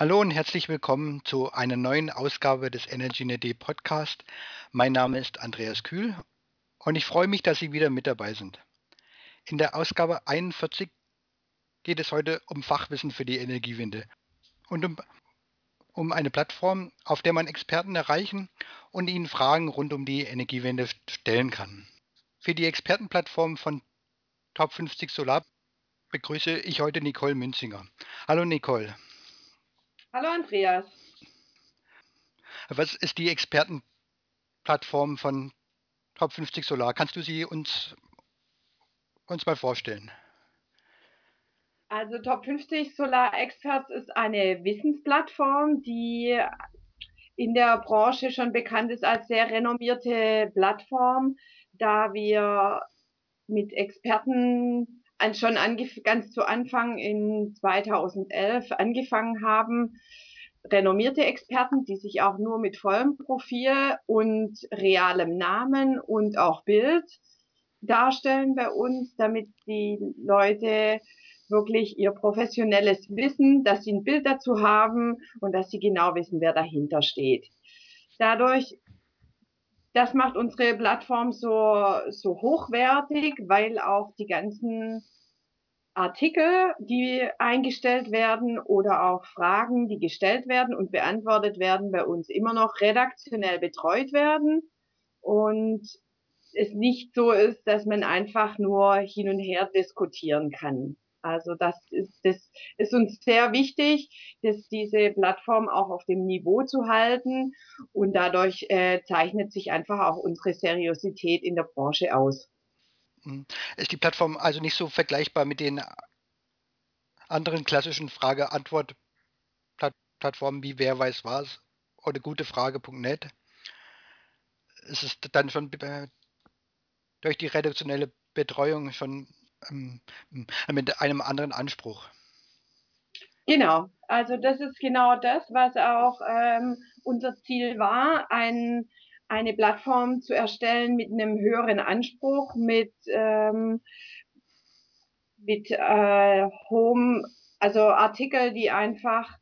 Hallo und herzlich willkommen zu einer neuen Ausgabe des EnergyNet Podcast. Mein Name ist Andreas Kühl und ich freue mich, dass Sie wieder mit dabei sind. In der Ausgabe 41 geht es heute um Fachwissen für die Energiewende und um, um eine Plattform, auf der man Experten erreichen und ihnen Fragen rund um die Energiewende stellen kann. Für die Expertenplattform von Top 50 Solar begrüße ich heute Nicole Münzinger. Hallo Nicole. Hallo Andreas. Was ist die Expertenplattform von Top 50 Solar? Kannst du sie uns, uns mal vorstellen? Also Top 50 Solar Experts ist eine Wissensplattform, die in der Branche schon bekannt ist als sehr renommierte Plattform, da wir mit Experten schon ganz zu Anfang in 2011 angefangen haben, renommierte Experten, die sich auch nur mit vollem Profil und realem Namen und auch Bild darstellen bei uns, damit die Leute wirklich ihr professionelles Wissen, dass sie ein Bild dazu haben und dass sie genau wissen, wer dahinter steht. Dadurch das macht unsere Plattform so, so hochwertig, weil auch die ganzen Artikel, die eingestellt werden oder auch Fragen, die gestellt werden und beantwortet werden, bei uns immer noch redaktionell betreut werden und es nicht so ist, dass man einfach nur hin und her diskutieren kann. Also das ist, das ist uns sehr wichtig, dass diese Plattform auch auf dem Niveau zu halten und dadurch äh, zeichnet sich einfach auch unsere Seriosität in der Branche aus. Hm. Ist die Plattform also nicht so vergleichbar mit den anderen klassischen Frage-Antwort-Plattformen wie Wer weiß was oder gutefrage.net? Ist es dann schon durch die redaktionelle Betreuung schon mit einem anderen Anspruch. Genau, also das ist genau das, was auch ähm, unser Ziel war, ein, eine Plattform zu erstellen mit einem höheren Anspruch, mit, ähm, mit äh, hohem, also Artikel, die einfach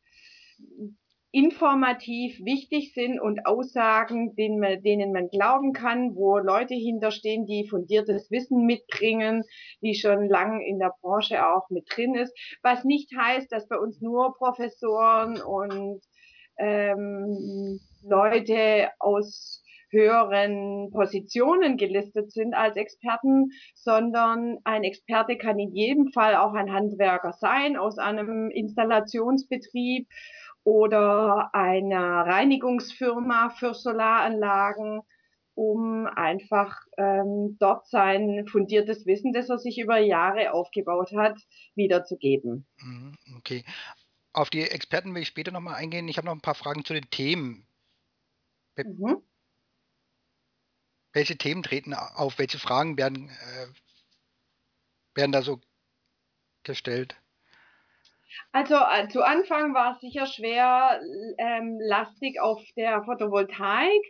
informativ wichtig sind und Aussagen, denen man, denen man glauben kann, wo Leute hinterstehen, die fundiertes Wissen mitbringen, die schon lang in der Branche auch mit drin ist. Was nicht heißt, dass bei uns nur Professoren und ähm, Leute aus höheren Positionen gelistet sind als Experten, sondern ein Experte kann in jedem Fall auch ein Handwerker sein aus einem Installationsbetrieb oder einer Reinigungsfirma für Solaranlagen, um einfach ähm, dort sein fundiertes Wissen, das er sich über Jahre aufgebaut hat, wiederzugeben. Mhm, okay. Auf die Experten will ich später nochmal eingehen. Ich habe noch ein paar Fragen zu den Themen. Mhm. Welche Themen treten auf? Welche Fragen werden, äh, werden da so gestellt? Also äh, zu Anfang war es sicher schwer ähm, lastig auf der Photovoltaik.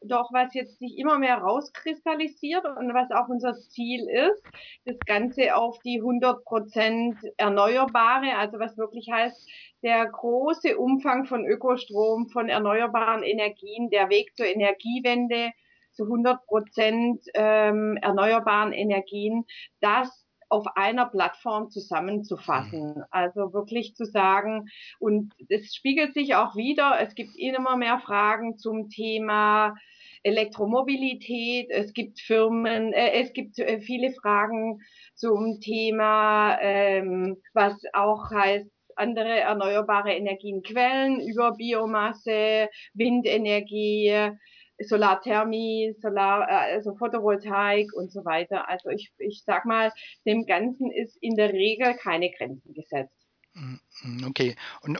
Doch was jetzt sich immer mehr rauskristallisiert und was auch unser Ziel ist, das Ganze auf die 100 Prozent Erneuerbare, also was wirklich heißt, der große Umfang von Ökostrom, von erneuerbaren Energien, der Weg zur Energiewende zu 100 Prozent ähm, erneuerbaren Energien, das auf einer Plattform zusammenzufassen. Mhm. Also wirklich zu sagen, und es spiegelt sich auch wieder, es gibt immer mehr Fragen zum Thema Elektromobilität, es gibt Firmen, äh, es gibt äh, viele Fragen zum Thema, ähm, was auch heißt, andere erneuerbare Energienquellen über Biomasse, Windenergie, Solarthermie, Solar, äh, also Photovoltaik und so weiter. Also ich, ich sag mal, dem Ganzen ist in der Regel keine Grenzen gesetzt. Mm, mm, okay. Und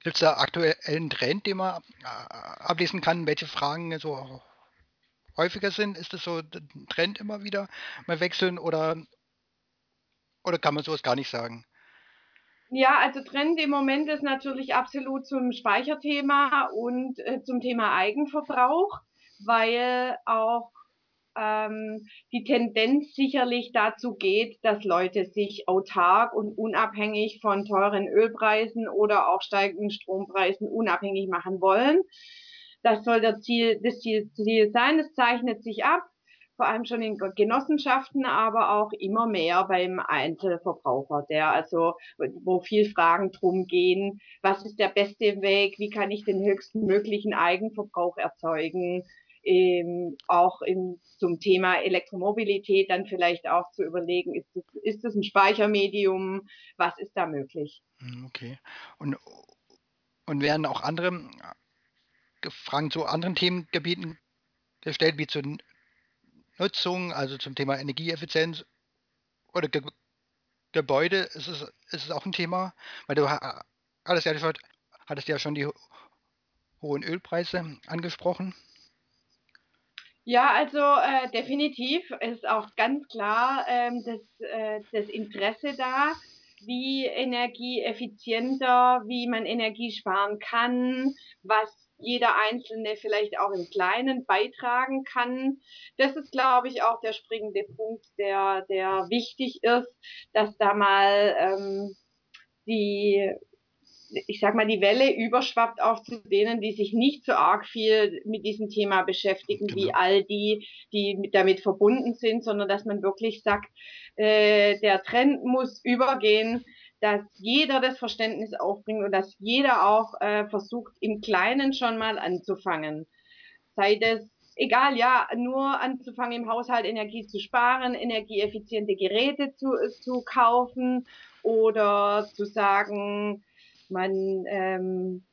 gibt es da aktuellen Trend, den man äh, ablesen kann, welche Fragen so häufiger sind? Ist das so ein Trend immer wieder mal wechseln oder, oder kann man sowas gar nicht sagen? Ja, also Trend im Moment ist natürlich absolut zum Speicherthema und äh, zum Thema Eigenverbrauch, weil auch ähm, die Tendenz sicherlich dazu geht, dass Leute sich autark und unabhängig von teuren Ölpreisen oder auch steigenden Strompreisen unabhängig machen wollen. Das soll der Ziel, das Ziel, Ziel sein. Es zeichnet sich ab vor allem schon in Genossenschaften, aber auch immer mehr beim Einzelverbraucher, der also, wo viel Fragen drum gehen, was ist der beste Weg, wie kann ich den höchsten möglichen Eigenverbrauch erzeugen, ähm, auch im, zum Thema Elektromobilität dann vielleicht auch zu überlegen, ist das, ist das ein Speichermedium, was ist da möglich? Hm, okay. Und, und werden auch andere Fragen zu anderen Themengebieten gestellt, wie zu Nutzung, also zum Thema Energieeffizienz oder Ge Gebäude, ist es, ist es auch ein Thema, weil du hattest ja, hattest ja schon die hohen Ölpreise angesprochen. Ja, also äh, definitiv ist auch ganz klar ähm, das, äh, das Interesse da, wie energieeffizienter, wie man Energie sparen kann, was jeder Einzelne vielleicht auch im Kleinen beitragen kann. Das ist, glaube ich, auch der springende Punkt, der, der wichtig ist, dass da mal ähm, die ich sag mal, die Welle überschwappt auch zu denen, die sich nicht so arg viel mit diesem Thema beschäftigen, genau. wie all die, die damit verbunden sind, sondern dass man wirklich sagt, äh, der Trend muss übergehen, dass jeder das Verständnis aufbringt und dass jeder auch äh, versucht, im Kleinen schon mal anzufangen. Sei das egal, ja, nur anzufangen im Haushalt Energie zu sparen, energieeffiziente Geräte zu, zu kaufen oder zu sagen, man ähm,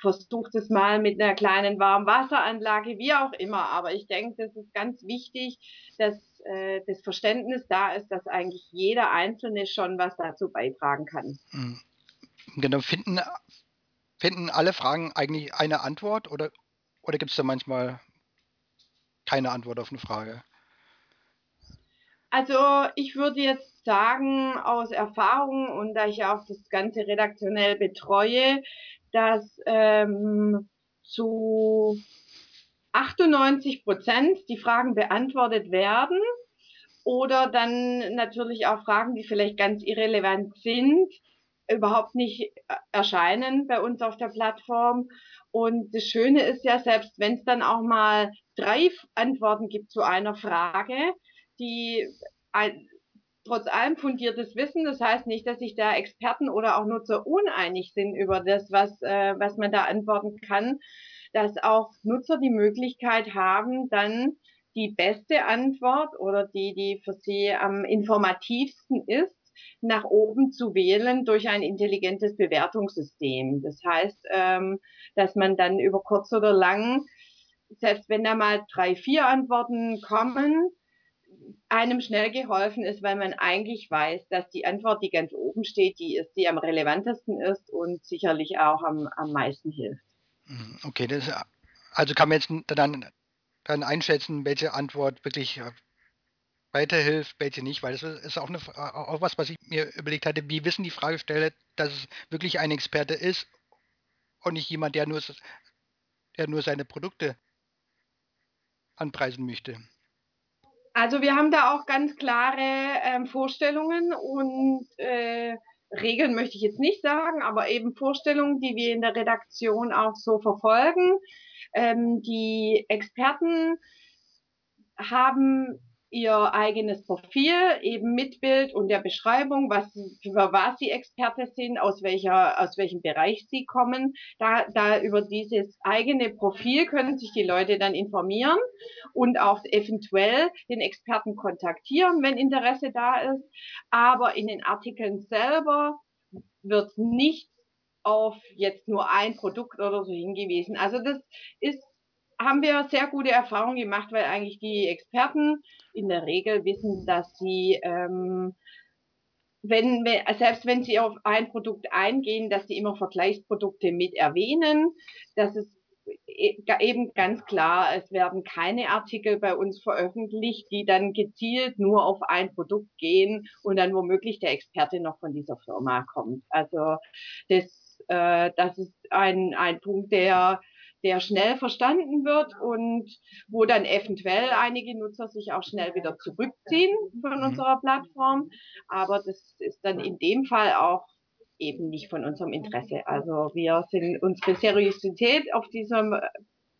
versucht es mal mit einer kleinen Warmwasseranlage, wie auch immer. Aber ich denke, das ist ganz wichtig, dass äh, das Verständnis da ist, dass eigentlich jeder Einzelne schon was dazu beitragen kann. Hm. Genau, finden, finden alle Fragen eigentlich eine Antwort oder, oder gibt es da manchmal keine Antwort auf eine Frage? Also ich würde jetzt sagen, aus Erfahrung und da ich auch das Ganze redaktionell betreue, dass ähm, zu 98 Prozent die Fragen beantwortet werden oder dann natürlich auch Fragen, die vielleicht ganz irrelevant sind, überhaupt nicht erscheinen bei uns auf der Plattform. Und das Schöne ist ja, selbst wenn es dann auch mal drei Antworten gibt zu einer Frage, die trotz allem fundiertes Wissen. Das heißt nicht, dass sich da Experten oder auch Nutzer uneinig sind über das, was, äh, was man da antworten kann, dass auch Nutzer die Möglichkeit haben, dann die beste Antwort oder die, die für sie am informativsten ist, nach oben zu wählen durch ein intelligentes Bewertungssystem. Das heißt, ähm, dass man dann über kurz oder lang, selbst wenn da mal drei, vier Antworten kommen, einem schnell geholfen ist, weil man eigentlich weiß, dass die Antwort, die ganz oben steht, die ist, die am relevantesten ist und sicherlich auch am, am meisten hilft. Mhm, okay, das, also kann man jetzt dann, dann einschätzen, welche Antwort wirklich äh, weiterhilft, welche nicht, weil das ist auch, eine, auch was, was ich mir überlegt hatte, wie wissen die Fragesteller, dass es wirklich ein Experte ist und nicht jemand, der nur, der nur seine Produkte anpreisen möchte. Also wir haben da auch ganz klare ähm, Vorstellungen und äh, Regeln möchte ich jetzt nicht sagen, aber eben Vorstellungen, die wir in der Redaktion auch so verfolgen. Ähm, die Experten haben ihr eigenes Profil, eben mit Bild und der Beschreibung, was, für was sie Experte sind, aus welcher, aus welchem Bereich sie kommen. Da, da über dieses eigene Profil können sich die Leute dann informieren und auch eventuell den Experten kontaktieren, wenn Interesse da ist. Aber in den Artikeln selber wird nicht auf jetzt nur ein Produkt oder so hingewiesen. Also das ist haben wir sehr gute Erfahrungen gemacht, weil eigentlich die Experten in der Regel wissen, dass sie, ähm, wenn, selbst wenn sie auf ein Produkt eingehen, dass sie immer Vergleichsprodukte mit erwähnen. Das ist e, eben ganz klar, es werden keine Artikel bei uns veröffentlicht, die dann gezielt nur auf ein Produkt gehen und dann womöglich der Experte noch von dieser Firma kommt. Also das, äh, das ist ein, ein Punkt, der der schnell verstanden wird und wo dann eventuell einige Nutzer sich auch schnell wieder zurückziehen von mhm. unserer Plattform. Aber das ist dann in dem Fall auch eben nicht von unserem Interesse. Also wir sind unsere Seriosität auf diesem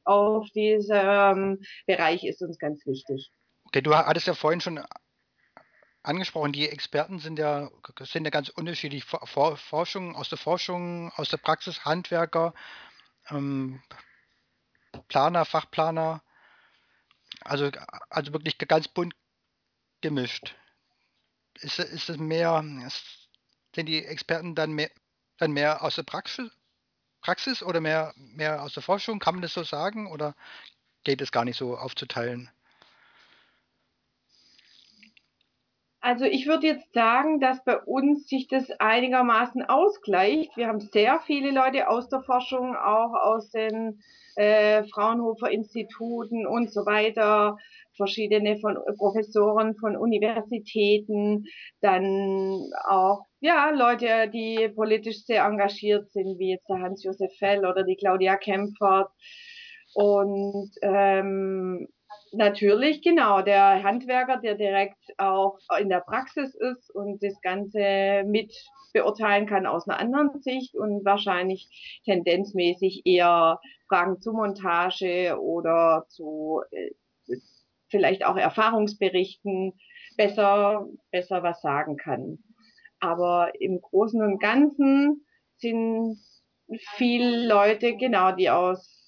auf diesem Bereich ist uns ganz wichtig. Okay, du hattest ja vorhin schon angesprochen, die Experten sind ja, sind ja ganz unterschiedlich. Forschung, aus der Forschung, aus der Praxis, Handwerker, ähm, Planer, Fachplaner. Also, also wirklich ganz bunt gemischt. Ist, ist es mehr, sind die Experten dann mehr, dann mehr aus der Praxis, Praxis oder mehr, mehr aus der Forschung? Kann man das so sagen oder geht es gar nicht so aufzuteilen? Also ich würde jetzt sagen, dass bei uns sich das einigermaßen ausgleicht. Wir haben sehr viele Leute aus der Forschung, auch aus den äh, Fraunhofer Instituten und so weiter, verschiedene von Professoren von Universitäten, dann auch ja Leute, die politisch sehr engagiert sind, wie jetzt der Hans-Josef Fell oder die Claudia Kempfert. Und ähm, natürlich, genau, der Handwerker, der direkt auch in der Praxis ist und das Ganze mit beurteilen kann aus einer anderen Sicht und wahrscheinlich tendenzmäßig eher Fragen zu Montage oder zu äh, vielleicht auch Erfahrungsberichten besser, besser was sagen kann. Aber im Großen und Ganzen sind viele Leute, genau, die aus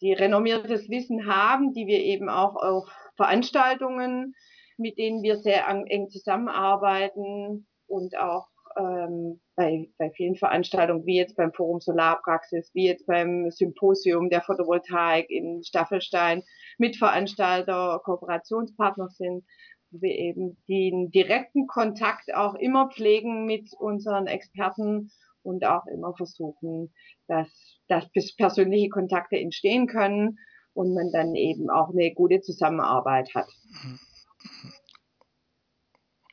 die renommiertes Wissen haben, die wir eben auch auf Veranstaltungen, mit denen wir sehr eng zusammenarbeiten und auch ähm, bei, bei vielen Veranstaltungen, wie jetzt beim Forum Solarpraxis, wie jetzt beim Symposium der Photovoltaik in Staffelstein, Mitveranstalter, Kooperationspartner sind, wo wir eben den direkten Kontakt auch immer pflegen mit unseren Experten und auch immer versuchen, dass, dass persönliche Kontakte entstehen können und man dann eben auch eine gute Zusammenarbeit hat.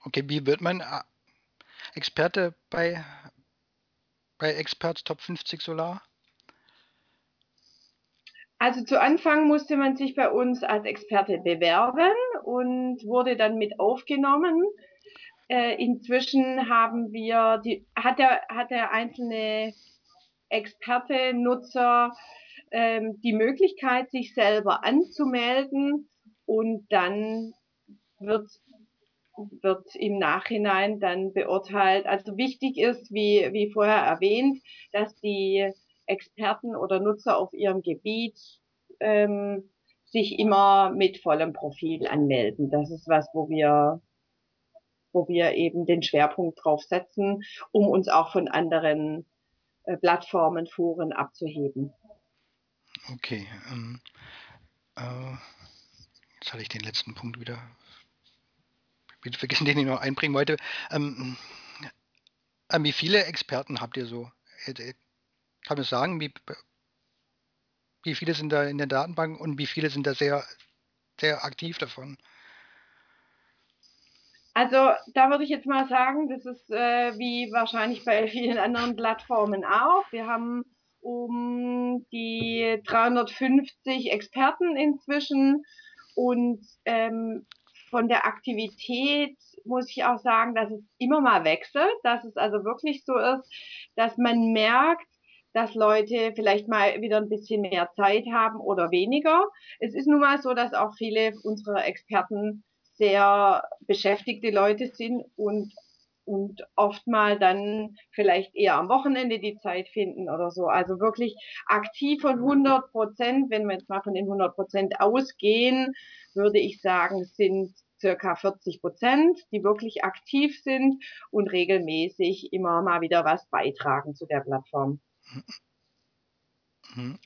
Okay, wie wird man äh, Experte bei, bei Experts Top 50 Solar? Also zu Anfang musste man sich bei uns als Experte bewerben und wurde dann mit aufgenommen. Äh, inzwischen haben wir die, hat der, hat der einzelne Experte, Nutzer ähm, die Möglichkeit, sich selber anzumelden und dann wird wird im Nachhinein dann beurteilt. Also wichtig ist, wie, wie vorher erwähnt, dass die Experten oder Nutzer auf ihrem Gebiet ähm, sich immer mit vollem Profil anmelden. Das ist was, wo wir wo wir eben den Schwerpunkt drauf setzen, um uns auch von anderen Plattformen, Foren abzuheben. Okay. Ähm, äh, jetzt hatte ich den letzten Punkt wieder, wieder vergessen, den ich noch einbringen wollte. Ähm, äh, wie viele Experten habt ihr so? Äh, äh, kann man sagen, wie, wie viele sind da in der Datenbank und wie viele sind da sehr, sehr aktiv davon? Also da würde ich jetzt mal sagen, das ist äh, wie wahrscheinlich bei vielen anderen Plattformen auch. Wir haben um die 350 Experten inzwischen und ähm, von der Aktivität muss ich auch sagen, dass es immer mal wechselt, dass es also wirklich so ist, dass man merkt, dass Leute vielleicht mal wieder ein bisschen mehr Zeit haben oder weniger. Es ist nun mal so, dass auch viele unserer Experten sehr beschäftigte Leute sind und und oft mal dann vielleicht eher am Wochenende die Zeit finden oder so. Also wirklich aktiv von 100 Prozent, wenn wir jetzt mal von den 100 Prozent ausgehen, würde ich sagen, sind circa 40 Prozent, die wirklich aktiv sind und regelmäßig immer mal wieder was beitragen zu der Plattform. Mhm.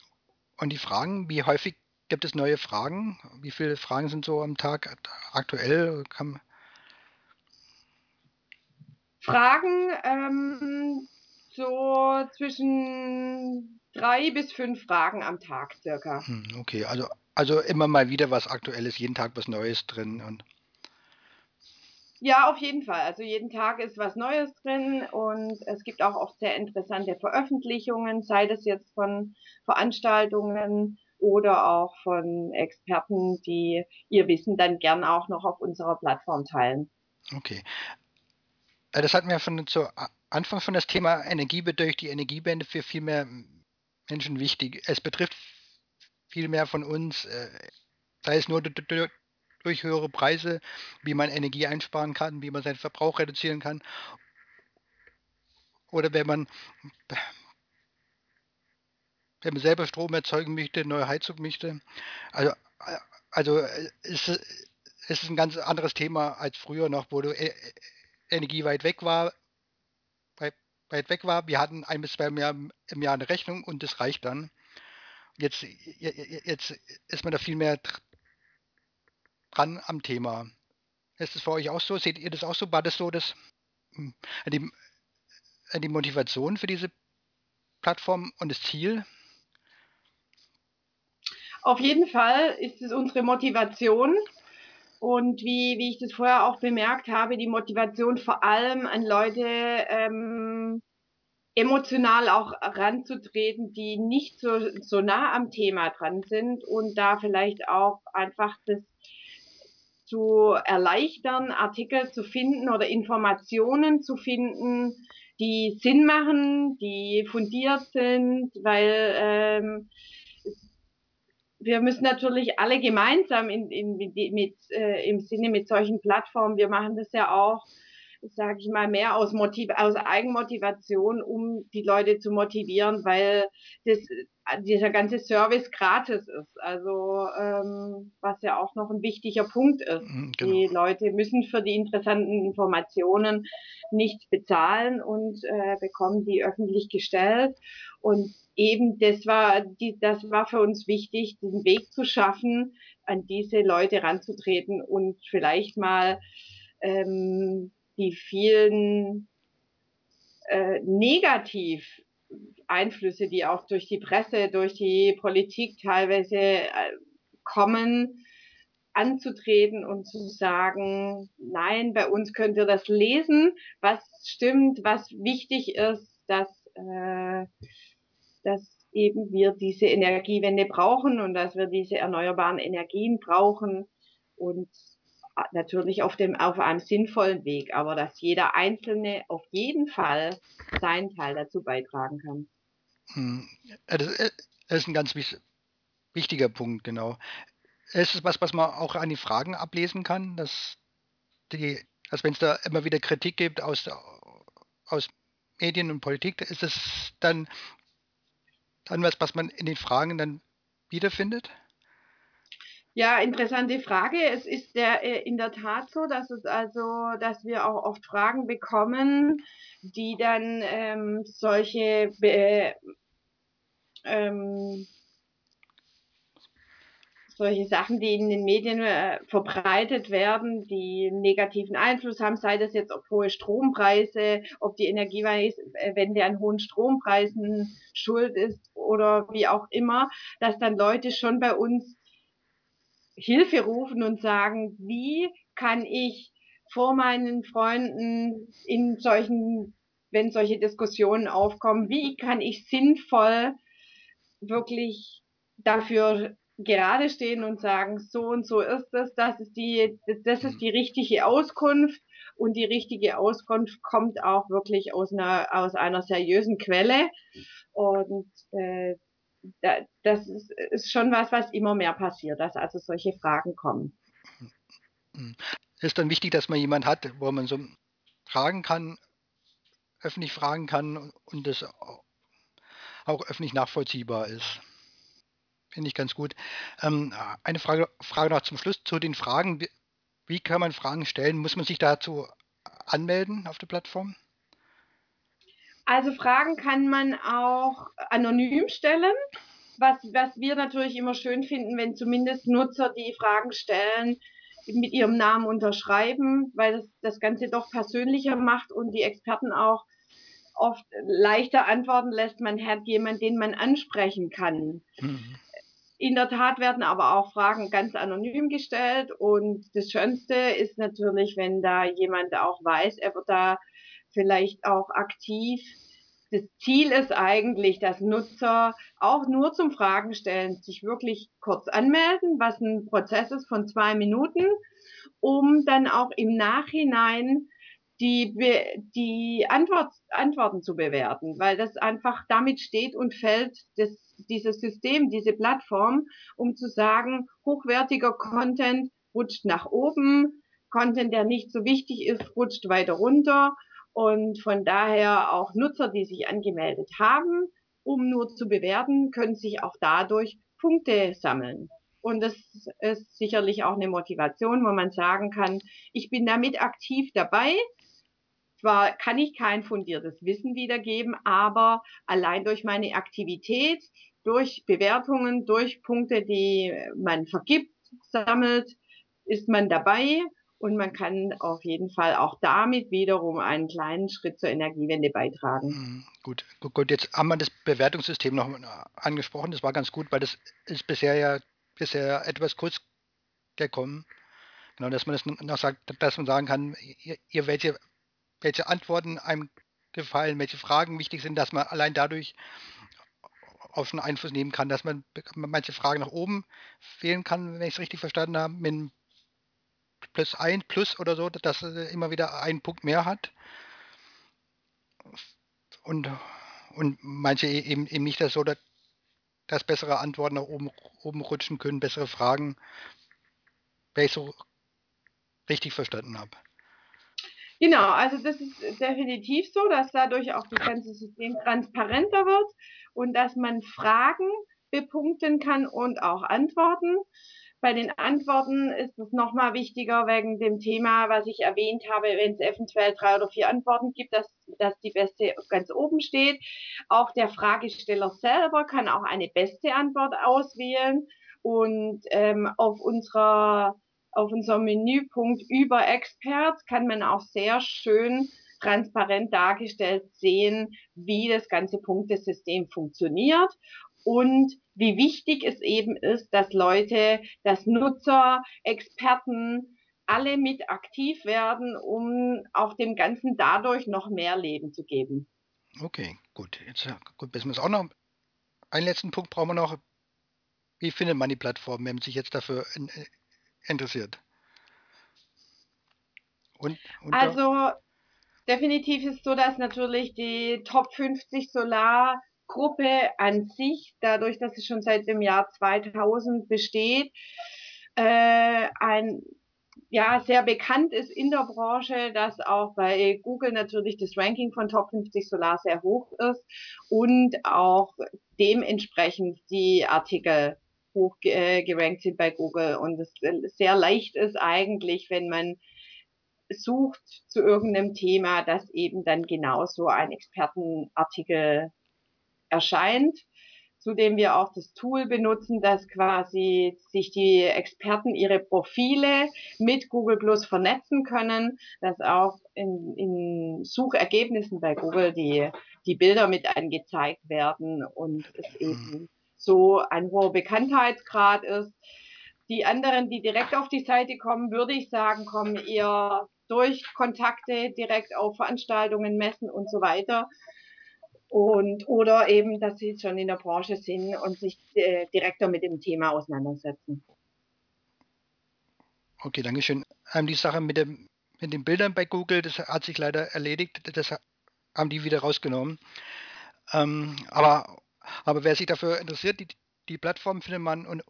Und die Fragen, wie häufig Gibt es neue Fragen? Wie viele Fragen sind so am Tag aktuell? Kann Fragen ähm, so zwischen drei bis fünf Fragen am Tag circa. Hm, okay, also, also immer mal wieder was Aktuelles, jeden Tag was Neues drin. Und Ja, auf jeden Fall. Also jeden Tag ist was Neues drin und es gibt auch oft sehr interessante Veröffentlichungen, sei das jetzt von Veranstaltungen oder auch von Experten, die ihr Wissen dann gern auch noch auf unserer Plattform teilen. Okay. Äh, das hatten wir von zu Anfang schon das Thema Energie durch die Energiewende für viel mehr Menschen wichtig. Es betrifft viel mehr von uns, äh, sei es nur durch höhere Preise, wie man Energie einsparen kann, wie man seinen Verbrauch reduzieren kann. Oder wenn man, wenn man selber Strom erzeugen möchte, neue Heizung möchte. Also, also es, es ist ein ganz anderes Thema als früher noch, wo du Energie weit weg war, weit, weit weg war. Wir hatten ein bis zwei Mal im Jahr eine Rechnung und das reicht dann. Jetzt, jetzt ist man da viel mehr dran am Thema. Ist es für euch auch so? Seht ihr das auch so? War das so, dass hm, die, die Motivation für diese Plattform und das Ziel? Auf jeden Fall ist es unsere Motivation. Und wie, wie ich das vorher auch bemerkt habe, die Motivation vor allem an Leute ähm, emotional auch ranzutreten, die nicht so, so nah am Thema dran sind und da vielleicht auch einfach das zu erleichtern, Artikel zu finden oder Informationen zu finden, die Sinn machen, die fundiert sind, weil ähm, wir müssen natürlich alle gemeinsam in, in, mit, äh, im Sinne mit solchen Plattformen, wir machen das ja auch, sage ich mal, mehr aus, Motiv aus Eigenmotivation, um die Leute zu motivieren, weil das dieser ganze Service gratis ist. Also ähm, was ja auch noch ein wichtiger Punkt ist. Mhm, genau. Die Leute müssen für die interessanten Informationen nichts bezahlen und äh, bekommen die öffentlich gestellt. Und eben das war die, das war für uns wichtig, diesen Weg zu schaffen, an diese Leute ranzutreten und vielleicht mal ähm, die vielen äh, negativ Einflüsse, die auch durch die Presse, durch die Politik teilweise äh, kommen, anzutreten und zu sagen, nein, bei uns könnt ihr das lesen, was stimmt, was wichtig ist, dass, äh, dass eben wir diese Energiewende brauchen und dass wir diese erneuerbaren Energien brauchen. Und natürlich auf dem, auf einem sinnvollen Weg, aber dass jeder Einzelne auf jeden Fall seinen Teil dazu beitragen kann. Hm. Das ist ein ganz wichtiger Punkt, genau. Es ist was, was man auch an die Fragen ablesen kann, dass die, also wenn es da immer wieder Kritik gibt aus, aus Medien und Politik, ist es dann, dann was, was man in den Fragen dann wiederfindet? Ja, interessante Frage. Es ist der, äh, in der Tat so, dass es also, dass wir auch oft Fragen bekommen, die dann ähm, solche äh, ähm, solche Sachen, die in den Medien äh, verbreitet werden, die negativen Einfluss haben, sei das jetzt ob hohe Strompreise, ob die Energiewende an hohen Strompreisen schuld ist oder wie auch immer, dass dann Leute schon bei uns Hilfe rufen und sagen, wie kann ich vor meinen Freunden in solchen, wenn solche Diskussionen aufkommen, wie kann ich sinnvoll wirklich dafür gerade stehen und sagen, so und so ist es, das ist die, das ist die richtige Auskunft. Und die richtige Auskunft kommt auch wirklich aus einer, aus einer seriösen Quelle. Und äh, das ist, ist schon was, was immer mehr passiert, dass also solche Fragen kommen. Es ist dann wichtig, dass man jemand hat, wo man so fragen kann, öffentlich fragen kann und das auch öffentlich nachvollziehbar ist. Finde ich ganz gut. Ähm, eine Frage, Frage noch zum Schluss zu den Fragen. Wie kann man Fragen stellen? Muss man sich dazu anmelden auf der Plattform? Also Fragen kann man auch anonym stellen. Was, was wir natürlich immer schön finden, wenn zumindest Nutzer die Fragen stellen, mit ihrem Namen unterschreiben, weil das das Ganze doch persönlicher macht und die Experten auch oft leichter antworten lässt. Man hat jemanden, den man ansprechen kann. Mhm. In der Tat werden aber auch Fragen ganz anonym gestellt und das Schönste ist natürlich, wenn da jemand auch weiß, er wird da vielleicht auch aktiv. Das Ziel ist eigentlich, dass Nutzer auch nur zum Fragen stellen sich wirklich kurz anmelden, was ein Prozess ist von zwei Minuten, um dann auch im Nachhinein die, die Antwort, Antworten zu bewerten, weil das einfach damit steht und fällt, das, dieses System, diese Plattform, um zu sagen, hochwertiger Content rutscht nach oben, Content, der nicht so wichtig ist, rutscht weiter runter und von daher auch Nutzer, die sich angemeldet haben, um nur zu bewerten, können sich auch dadurch Punkte sammeln. Und das ist sicherlich auch eine Motivation, wo man sagen kann, ich bin damit aktiv dabei, zwar kann ich kein fundiertes Wissen wiedergeben, aber allein durch meine Aktivität, durch Bewertungen, durch Punkte, die man vergibt, sammelt, ist man dabei und man kann auf jeden Fall auch damit wiederum einen kleinen Schritt zur Energiewende beitragen. Mhm, gut, gut, gut. Jetzt haben wir das Bewertungssystem noch angesprochen. Das war ganz gut, weil das ist bisher ja bisher etwas kurz gekommen. Genau, dass man das noch sagt, dass man sagen kann, ihr, ihr welche welche Antworten einem gefallen, welche Fragen wichtig sind, dass man allein dadurch auch schon Einfluss nehmen kann, dass man manche Fragen nach oben wählen kann, wenn ich es richtig verstanden habe, mit plus ein plus oder so, dass er immer wieder einen Punkt mehr hat. Und, und manche e-, eben, eben nicht das so, dass, dass bessere Antworten nach oben, oben rutschen können, bessere Fragen, wenn ich so richtig verstanden habe. Genau, also das ist definitiv so, dass dadurch auch das ganze System transparenter wird und dass man Fragen bepunkten kann und auch Antworten. Bei den Antworten ist es nochmal wichtiger wegen dem Thema, was ich erwähnt habe, wenn es eventuell drei oder vier Antworten gibt, dass, dass die beste ganz oben steht. Auch der Fragesteller selber kann auch eine beste Antwort auswählen. Und ähm, auf unserer auf unserem Menüpunkt über Experts kann man auch sehr schön transparent dargestellt sehen, wie das ganze Punktesystem funktioniert und wie wichtig es eben ist, dass Leute, dass Nutzer, Experten alle mit aktiv werden, um auch dem Ganzen dadurch noch mehr Leben zu geben. Okay, gut. Jetzt gut, wissen wir es auch noch. Einen letzten Punkt brauchen wir noch. Wie findet man die Plattform, wenn man sich jetzt dafür interessiert. Und, und also definitiv ist so, dass natürlich die Top 50 Solargruppe an sich, dadurch, dass sie schon seit dem Jahr 2000 besteht, äh, ein ja, sehr bekannt ist in der Branche, dass auch bei Google natürlich das Ranking von Top 50 Solar sehr hoch ist und auch dementsprechend die Artikel hoch äh, gerankt sind bei Google. Und es sehr leicht ist eigentlich, wenn man sucht zu irgendeinem Thema, dass eben dann genauso ein Expertenartikel erscheint. Zudem wir auch das Tool benutzen, dass quasi sich die Experten ihre Profile mit Google Plus vernetzen können, dass auch in, in Suchergebnissen bei Google die, die Bilder mit angezeigt werden und es eben so ein hoher Bekanntheitsgrad ist. Die anderen, die direkt auf die Seite kommen, würde ich sagen, kommen eher durch Kontakte direkt auf Veranstaltungen, Messen und so weiter. Und, oder eben, dass sie schon in der Branche sind und sich äh, direkter mit dem Thema auseinandersetzen. Okay, danke schön. Ähm, die Sache mit, dem, mit den Bildern bei Google, das hat sich leider erledigt. Das haben die wieder rausgenommen. Ähm, aber aber wer sich dafür interessiert, die, die Plattform findet man un,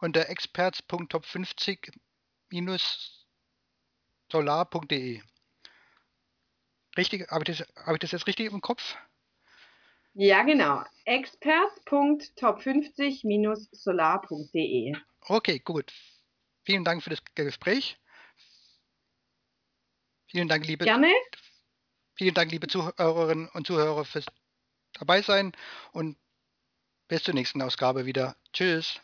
unter experts.top50-solar.de. Richtig, habe ich, das, habe ich das jetzt richtig im Kopf? Ja, genau. experts.top50-solar.de. Okay, gut. Vielen Dank für das Gespräch. Vielen Dank, liebe, Gerne. Vielen Dank, liebe Zuhörerinnen und Zuhörer, fürs dabei sein und bis zur nächsten Ausgabe wieder. Tschüss.